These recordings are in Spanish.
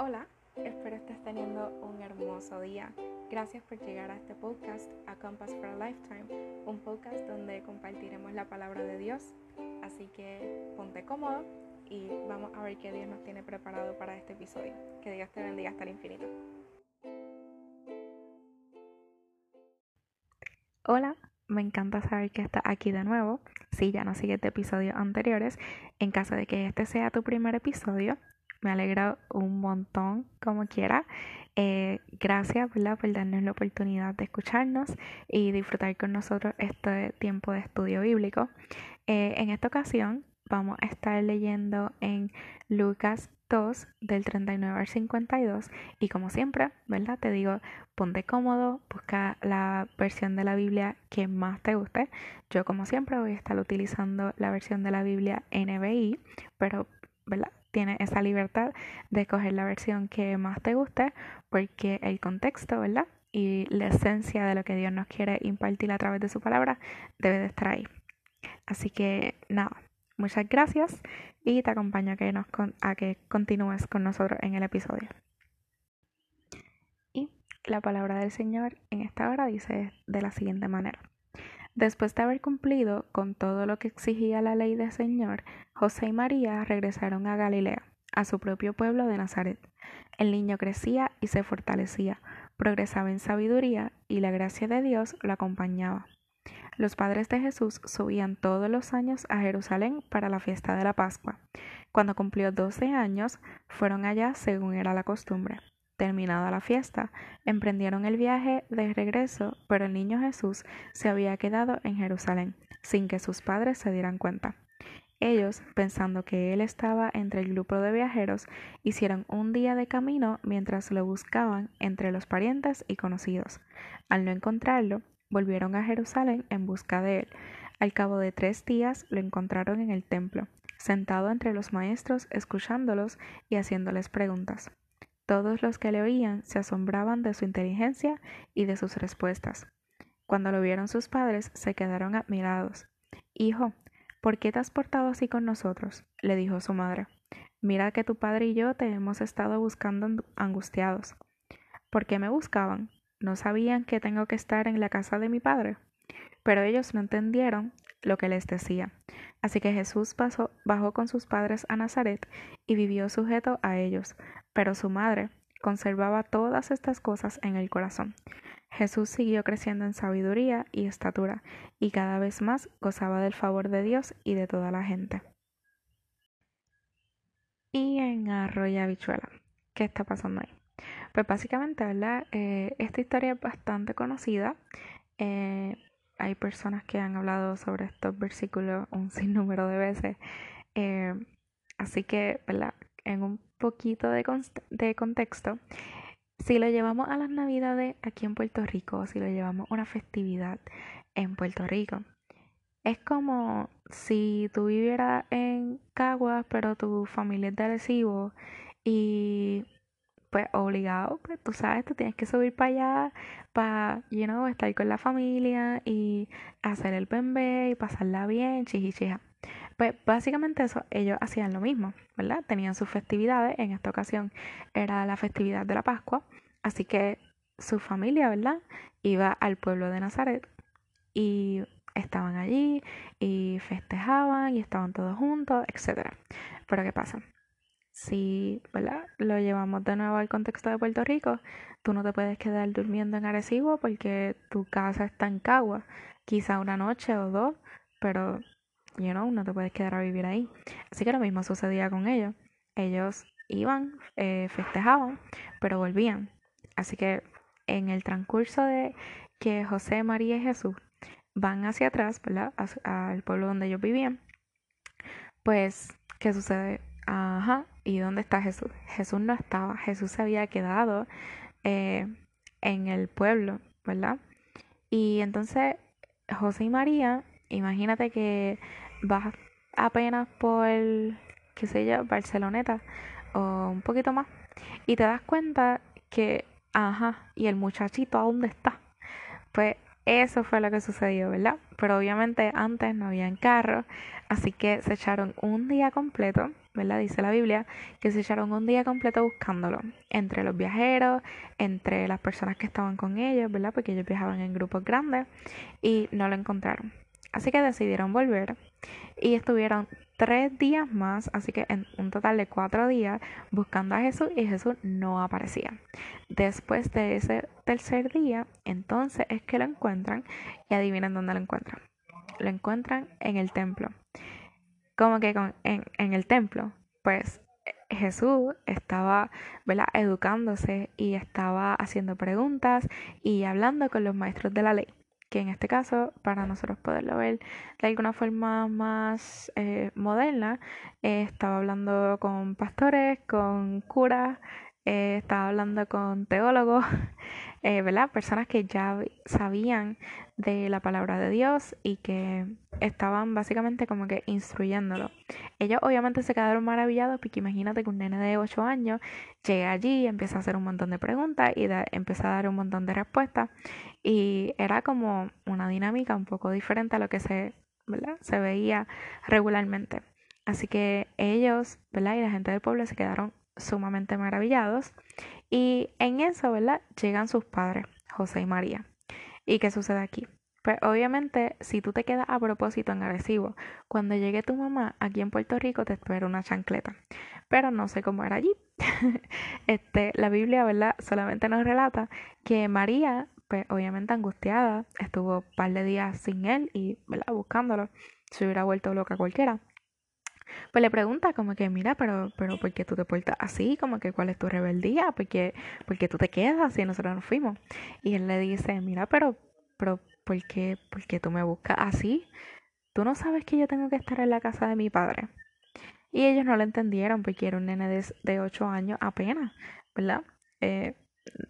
Hola, espero estés teniendo un hermoso día. Gracias por llegar a este podcast, A Compass for a Lifetime, un podcast donde compartiremos la palabra de Dios. Así que ponte cómodo y vamos a ver qué Dios nos tiene preparado para este episodio. Que Dios te bendiga hasta el infinito. Hola, me encanta saber que estás aquí de nuevo. Si ya no sigues de episodios anteriores, en caso de que este sea tu primer episodio, me alegra un montón como quiera. Eh, gracias por darnos la oportunidad de escucharnos y disfrutar con nosotros este tiempo de estudio bíblico. Eh, en esta ocasión vamos a estar leyendo en Lucas 2 del 39 al 52 y como siempre, ¿verdad? Te digo, ponte cómodo, busca la versión de la Biblia que más te guste. Yo como siempre voy a estar utilizando la versión de la Biblia NBI, pero ¿verdad? Tienes esa libertad de coger la versión que más te guste porque el contexto, ¿verdad? Y la esencia de lo que Dios nos quiere impartir a través de su palabra debe de estar ahí. Así que nada, muchas gracias y te acompaño a que, nos a que continúes con nosotros en el episodio. Y la palabra del Señor en esta hora dice de la siguiente manera. Después de haber cumplido con todo lo que exigía la ley del Señor, José y María regresaron a Galilea, a su propio pueblo de Nazaret. El niño crecía y se fortalecía, progresaba en sabiduría y la gracia de Dios lo acompañaba. Los padres de Jesús subían todos los años a Jerusalén para la fiesta de la Pascua. Cuando cumplió doce años, fueron allá según era la costumbre. Terminada la fiesta, emprendieron el viaje de regreso, pero el niño Jesús se había quedado en Jerusalén, sin que sus padres se dieran cuenta. Ellos, pensando que él estaba entre el grupo de viajeros, hicieron un día de camino mientras lo buscaban entre los parientes y conocidos. Al no encontrarlo, volvieron a Jerusalén en busca de él. Al cabo de tres días lo encontraron en el templo, sentado entre los maestros, escuchándolos y haciéndoles preguntas. Todos los que le oían se asombraban de su inteligencia y de sus respuestas. Cuando lo vieron sus padres, se quedaron admirados. Hijo, ¿por qué te has portado así con nosotros? le dijo su madre. Mira que tu padre y yo te hemos estado buscando angustiados. ¿Por qué me buscaban? ¿No sabían que tengo que estar en la casa de mi padre? Pero ellos no entendieron lo que les decía. Así que Jesús pasó, bajó con sus padres a Nazaret y vivió sujeto a ellos, pero su madre conservaba todas estas cosas en el corazón. Jesús siguió creciendo en sabiduría y estatura, y cada vez más gozaba del favor de Dios y de toda la gente. Y en Arroya Bichuela, ¿qué está pasando ahí? Pues básicamente, ¿verdad? Eh, esta historia es bastante conocida. Eh, hay personas que han hablado sobre estos versículos un sinnúmero de veces. Eh, así que, ¿verdad? En un poquito de, contexto, si lo llevamos a las navidades aquí en Puerto Rico, si lo llevamos a una festividad en Puerto Rico, es como si tú vivieras en Caguas, pero tu familia es de Arecibo y pues obligado, pues tú sabes, tú tienes que subir para allá para, you know, estar con la familia y hacer el bebé y pasarla bien, chichichija. Pues básicamente eso, ellos hacían lo mismo, ¿verdad? Tenían sus festividades, en esta ocasión era la festividad de la Pascua, así que su familia, ¿verdad? Iba al pueblo de Nazaret y estaban allí y festejaban y estaban todos juntos, etc. Pero ¿qué pasa? Si ¿verdad? lo llevamos de nuevo al contexto de Puerto Rico, tú no te puedes quedar durmiendo en Arecibo porque tu casa está en Cagua, quizá una noche o dos, pero you know, no te puedes quedar a vivir ahí. Así que lo mismo sucedía con ellos. Ellos iban, eh, festejaban, pero volvían. Así que en el transcurso de que José, María y Jesús van hacia atrás, ¿verdad? Al pueblo donde ellos vivían, pues, ¿qué sucede? Ajá, ¿y dónde está Jesús? Jesús no estaba, Jesús se había quedado eh, en el pueblo, ¿verdad? Y entonces José y María, imagínate que vas apenas por, qué sé yo, Barceloneta o un poquito más y te das cuenta que, ajá, ¿y el muchachito a dónde está? Pues eso fue lo que sucedió, ¿verdad? Pero obviamente antes no habían carro, así que se echaron un día completo ¿verdad? Dice la Biblia, que se echaron un día completo buscándolo, entre los viajeros, entre las personas que estaban con ellos, ¿verdad? Porque ellos viajaban en grupos grandes y no lo encontraron. Así que decidieron volver y estuvieron tres días más, así que en un total de cuatro días, buscando a Jesús y Jesús no aparecía. Después de ese tercer día, entonces es que lo encuentran y adivinen dónde lo encuentran. Lo encuentran en el templo. ¿Cómo que en, en el templo? Pues Jesús estaba ¿verdad? educándose y estaba haciendo preguntas y hablando con los maestros de la ley que en este caso, para nosotros poderlo ver de alguna forma más eh, moderna, eh, estaba hablando con pastores, con curas, eh, estaba hablando con teólogos, ¿verdad? Personas que ya sabían de la palabra de Dios y que estaban básicamente como que instruyéndolo. Ellos obviamente se quedaron maravillados porque imagínate que un nene de 8 años llega allí, empieza a hacer un montón de preguntas y empieza a dar un montón de respuestas y era como una dinámica un poco diferente a lo que se, se veía regularmente. Así que ellos ¿verdad? y la gente del pueblo se quedaron sumamente maravillados y en eso ¿verdad? llegan sus padres, José y María. ¿Y qué sucede aquí? Pues obviamente, si tú te quedas a propósito en agresivo, cuando llegue tu mamá aquí en Puerto Rico te espera una chancleta. Pero no sé cómo era allí. este, la Biblia, ¿verdad? Solamente nos relata que María, pues obviamente angustiada, estuvo un par de días sin él y, ¿verdad? Buscándolo. Se hubiera vuelto loca cualquiera. Pues le pregunta como que, mira, pero, pero ¿por qué tú te portas así? Como que, ¿cuál es tu rebeldía? ¿Por qué, por qué tú te quedas y nosotros nos fuimos? Y él le dice, mira, pero, pero ¿por qué, tú me buscas así? Tú no sabes que yo tengo que estar en la casa de mi padre. Y ellos no lo entendieron porque era un nene de, de 8 años apenas, ¿verdad? Eh,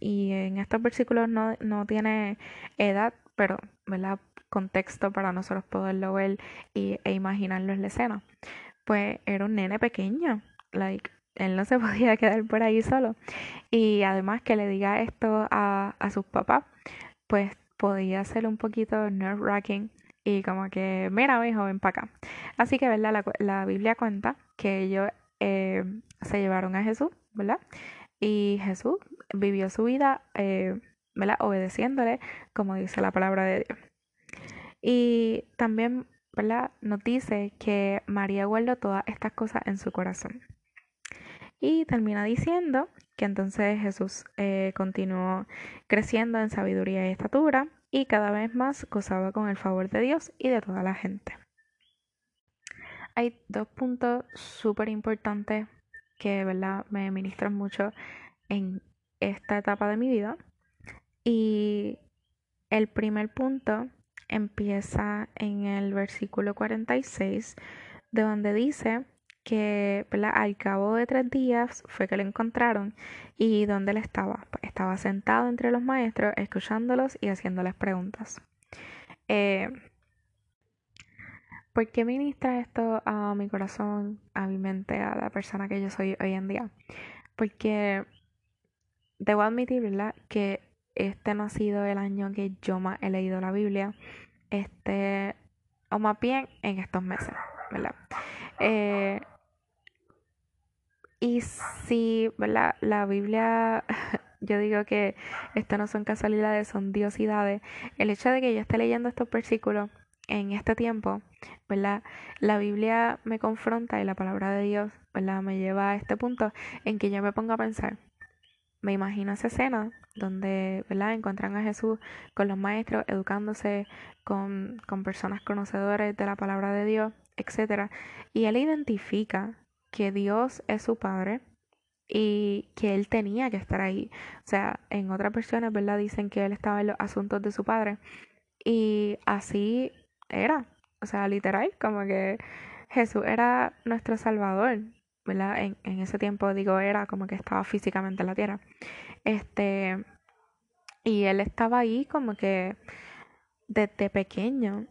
y en estos versículos no, no tiene edad, pero, ¿verdad? Contexto para nosotros poderlo ver y, e imaginarlo en la escena. Pues era un nene pequeño, like, él no se podía quedar por ahí solo. Y además que le diga esto a, a sus papás, pues podía ser un poquito nerve-wracking y como que, mira, mi joven, para acá. Así que, ¿verdad? La, la Biblia cuenta que ellos eh, se llevaron a Jesús, ¿verdad? Y Jesús vivió su vida, eh, ¿verdad? Obedeciéndole, como dice la palabra de Dios. Y también, Nos dice que María guardó todas estas cosas en su corazón. Y termina diciendo que entonces Jesús eh, continuó creciendo en sabiduría y estatura y cada vez más gozaba con el favor de Dios y de toda la gente. Hay dos puntos súper importantes que ¿verdad? me ministran mucho en esta etapa de mi vida. Y el primer punto empieza en el versículo 46, de donde dice que al cabo de tres días fue que lo encontraron y dónde él estaba. Pues, estaba sentado entre los maestros, escuchándolos y haciéndoles preguntas. Eh, ¿Por qué ministra esto a mi corazón, a mi mente, a la persona que yo soy hoy en día? Porque debo admitir, ¿verdad? Que este no ha sido el año que yo más he leído la Biblia. Este, o más bien en estos meses, ¿verdad? Eh, y si ¿verdad? la Biblia, yo digo que esto no son casualidades, son diosidades. El hecho de que yo esté leyendo estos versículos en este tiempo, ¿verdad? La Biblia me confronta y la palabra de Dios, ¿verdad? Me lleva a este punto en que yo me pongo a pensar. Me imagino esa escena donde, ¿verdad? Encuentran a Jesús con los maestros, educándose con, con personas conocedores de la palabra de Dios, etc. Y él identifica que Dios es su padre y que él tenía que estar ahí. O sea, en otras versiones, ¿verdad? Dicen que él estaba en los asuntos de su padre. Y así era. O sea, literal, como que Jesús era nuestro Salvador, ¿verdad? En, en ese tiempo, digo, era como que estaba físicamente en la tierra. Este, y él estaba ahí como que desde pequeño,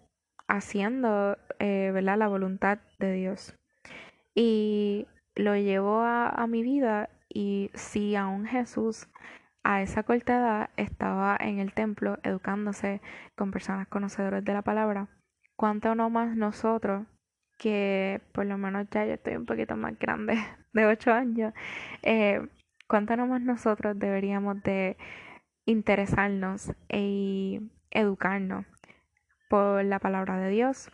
haciendo, eh, ¿verdad? La voluntad de Dios. Y lo llevo a, mi vida y si aún Jesús a esa corta edad estaba en el templo educándose con personas conocedoras de la palabra, ¿cuánto no más nosotros que por lo menos ya yo estoy un poquito más grande, de 8 años, eh, ¿cuánto más nosotros deberíamos de interesarnos e educarnos por la palabra de Dios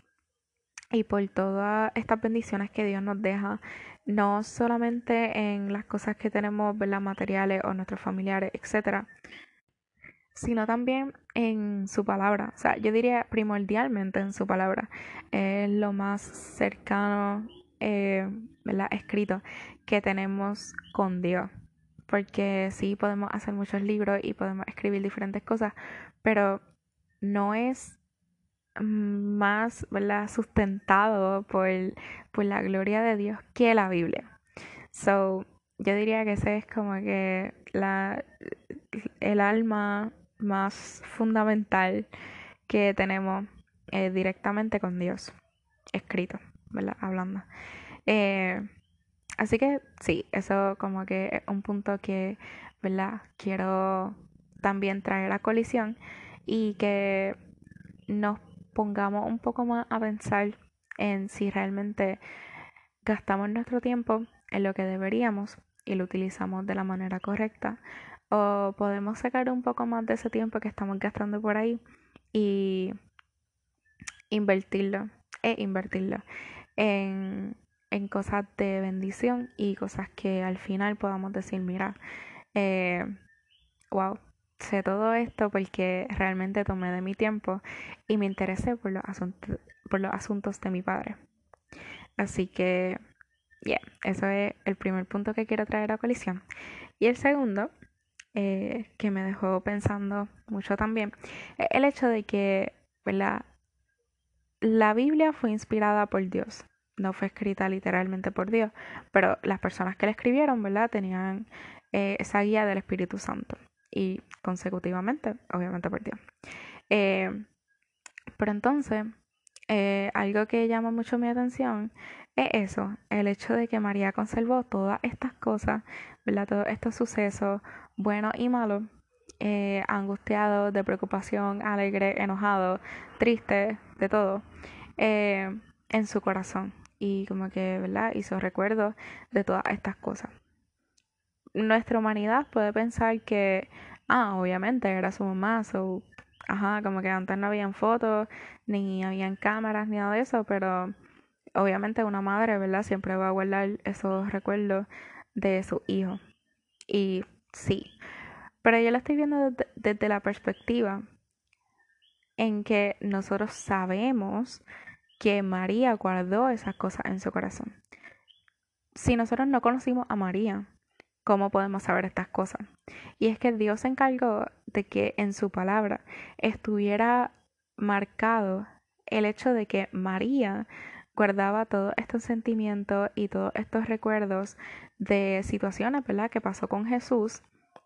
y por todas estas bendiciones que Dios nos deja, no solamente en las cosas que tenemos, las materiales o nuestros familiares, etcétera, sino también en su palabra. O sea, yo diría primordialmente en su palabra. Es lo más cercano, eh, escrito que tenemos con Dios. Porque sí podemos hacer muchos libros y podemos escribir diferentes cosas, pero no es más sustentado por, por la gloria de Dios que la Biblia. So, yo diría que ese es como que la, el alma más fundamental que tenemos eh, directamente con Dios, escrito, ¿verdad? Hablando. Eh, así que sí, eso como que es un punto que, ¿verdad? Quiero también traer a colisión y que nos pongamos un poco más a pensar en si realmente gastamos nuestro tiempo en lo que deberíamos y lo utilizamos de la manera correcta o podemos sacar un poco más de ese tiempo que estamos gastando por ahí y invertirlo e invertirlo en, en cosas de bendición y cosas que al final podamos decir, mira, eh, wow, sé todo esto porque realmente tomé de mi tiempo y me interesé por los asuntos, por los asuntos de mi padre. Así que, yeah, eso es el primer punto que quiero traer a colisión. Y el segundo eh, que me dejó pensando mucho también, e, el hecho de que la Biblia fue inspirada por Dios, no fue escrita literalmente por Dios, pero las personas que la escribieron, ¿verdad? Tenían eh, esa guía del Espíritu Santo y consecutivamente, obviamente por Dios. Eh, pero entonces, algo que llama mucho mi atención es eso, el hecho de que María conservó todas estas cosas, ¿verdad? Todos estos sucesos, bueno y malo, eh, angustiado, de preocupación, alegre, enojado, triste, de todo, eh, en su corazón. Y como que, ¿verdad? Hizo recuerdo de todas estas cosas. Nuestra humanidad puede pensar que, ah, obviamente era su mamá, su, ajá, como que antes no habían fotos, ni habían cámaras, ni nada de eso, pero obviamente una madre, ¿verdad? Siempre va a guardar esos recuerdos de su hijo. Y sí. Pero yo lo estoy viendo desde, la perspectiva en que nosotros sabemos que María guardó esas cosas en su corazón. Si nosotros no conocimos a María, ¿cómo podemos saber estas cosas? Y es que Dios se encargó de que en su palabra estuviera marcado el hecho de que María guardaba todos estos sentimientos y todos estos recuerdos de situaciones, ¿verdad?, que pasó con Jesús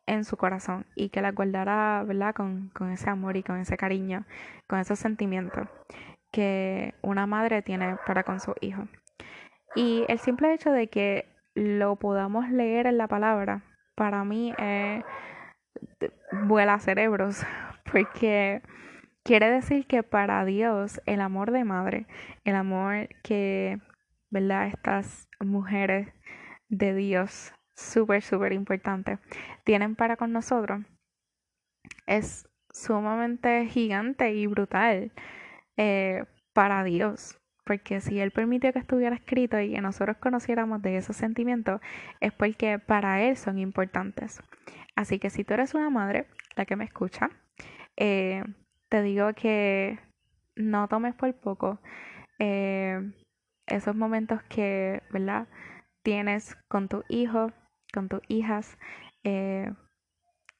en su corazón y que la guardara, ¿verdad?, con, ese amor y con ese cariño, con esos sentimientos que una madre tiene para con su hijo. Y el simple hecho de que lo podamos leer en la palabra, para mí vuela cerebros, porque Quiere decir que para Dios el amor de madre, el amor que, ¿verdad? Estas mujeres de Dios, súper, súper importante, tienen para con nosotros, es sumamente gigante y brutal eh, para Dios. Porque si Él permitió que estuviera escrito y que nosotros conociéramos de esos sentimientos, es porque para Él son importantes. Así que si tú eres una madre, la que me escucha, eh, te digo que no tomes por poco eh, esos momentos que, ¿verdad? Tienes con tu hijo, con tus hijas, eh,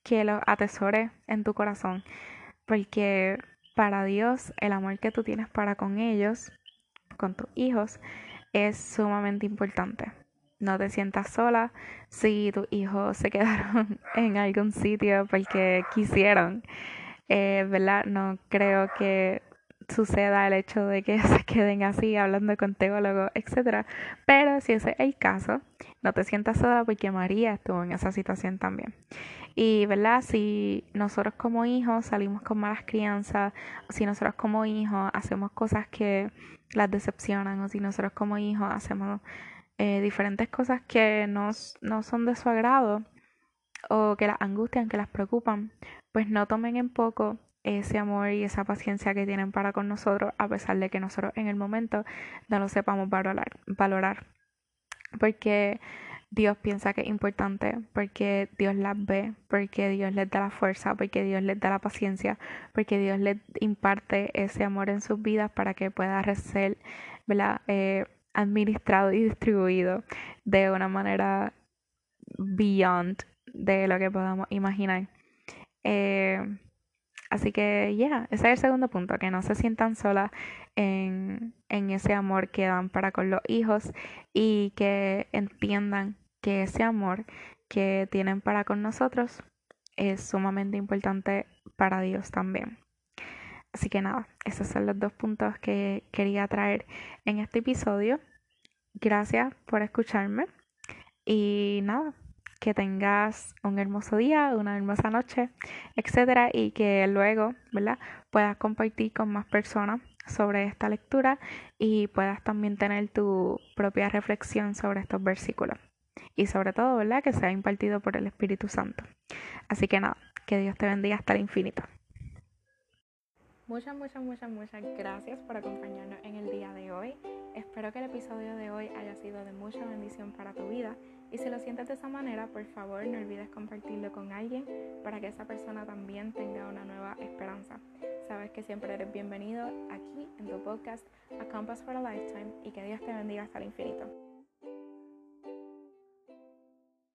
que los atesores en tu corazón, porque para Dios el amor que tú tienes para con ellos, con tus hijos, es sumamente importante. No te sientas sola si tus hijos se quedaron en algún sitio porque quisieron. Eh, ¿verdad? No creo que suceda el hecho de que se queden así hablando con teólogos, etc. Pero si ese es el caso, no te sientas sola porque María estuvo en esa situación también. Y, ¿verdad? Si nosotros como hijos salimos con malas crianzas, si nosotros como hijos hacemos cosas que las decepcionan, o si nosotros como hijos hacemos eh, diferentes cosas que no son de su agrado, o que las angustian, que las preocupan, pues no tomen en poco ese amor y esa paciencia que tienen para con nosotros, a pesar de que nosotros en el momento no lo sepamos valorar. valorar. Porque Dios piensa que es importante, porque Dios las ve, porque Dios les da la fuerza, porque Dios les da la paciencia, porque Dios les imparte ese amor en sus vidas para que pueda ser eh, administrado y distribuido de una manera beyond de lo que podamos imaginar. Eh, así que ya, ese es el segundo punto, que no se sientan solas en, en ese amor que dan para con los hijos y que entiendan que ese amor que tienen para con nosotros es sumamente importante para Dios también. Así que nada, esos son los dos puntos que quería traer en este episodio. Gracias por escucharme y nada, que tengas un hermoso día, una hermosa noche, etcétera, y que luego, ¿verdad? Puedas compartir con más personas sobre esta lectura y puedas también tener tu propia reflexión sobre estos versículos y sobre todo, ¿verdad? Que sea impartido por el Espíritu Santo. Así que nada, que Dios te bendiga hasta el infinito. Muchas, muchas, muchas, muchas gracias por acompañarnos en el día de hoy. Espero que el episodio de hoy haya sido de mucha bendición para tu vida y si lo sientes de esa manera, por favor no olvides compartirlo con alguien para que esa persona también tenga una nueva esperanza. Sabes que siempre eres bienvenido aquí en tu podcast A Compass for a Lifetime y que Dios te bendiga hasta el infinito.